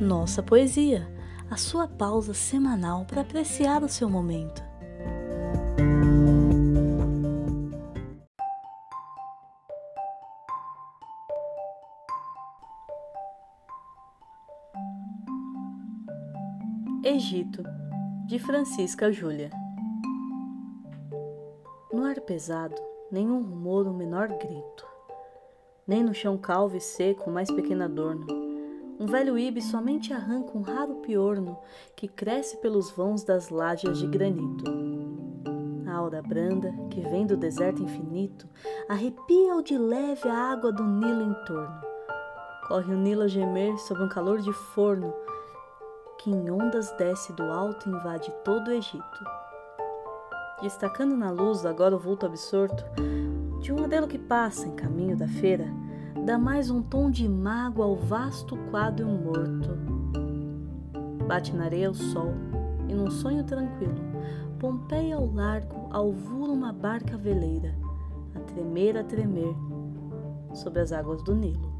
Nossa Poesia, a sua pausa semanal para apreciar o seu momento. Egito, de Francisca Júlia. No ar pesado, nenhum rumor, o menor grito, nem no chão calvo e seco mais pequeno adorno. Um velho ibe somente arranca um raro piorno que cresce pelos vãos das lajes de granito. A aura branda, que vem do deserto infinito, arrepia ao de leve a água do Nilo em torno. Corre o Nilo a gemer sob um calor de forno, que em ondas desce do alto e invade todo o Egito. Destacando na luz agora o vulto absorto de um modelo que passa em caminho da feira, dá mais um tom de mágoa ao vasto quadro morto. Bate na areia o sol, e num sonho tranquilo, Pompeia ao largo alvura uma barca veleira, a tremer, a tremer, sobre as águas do Nilo.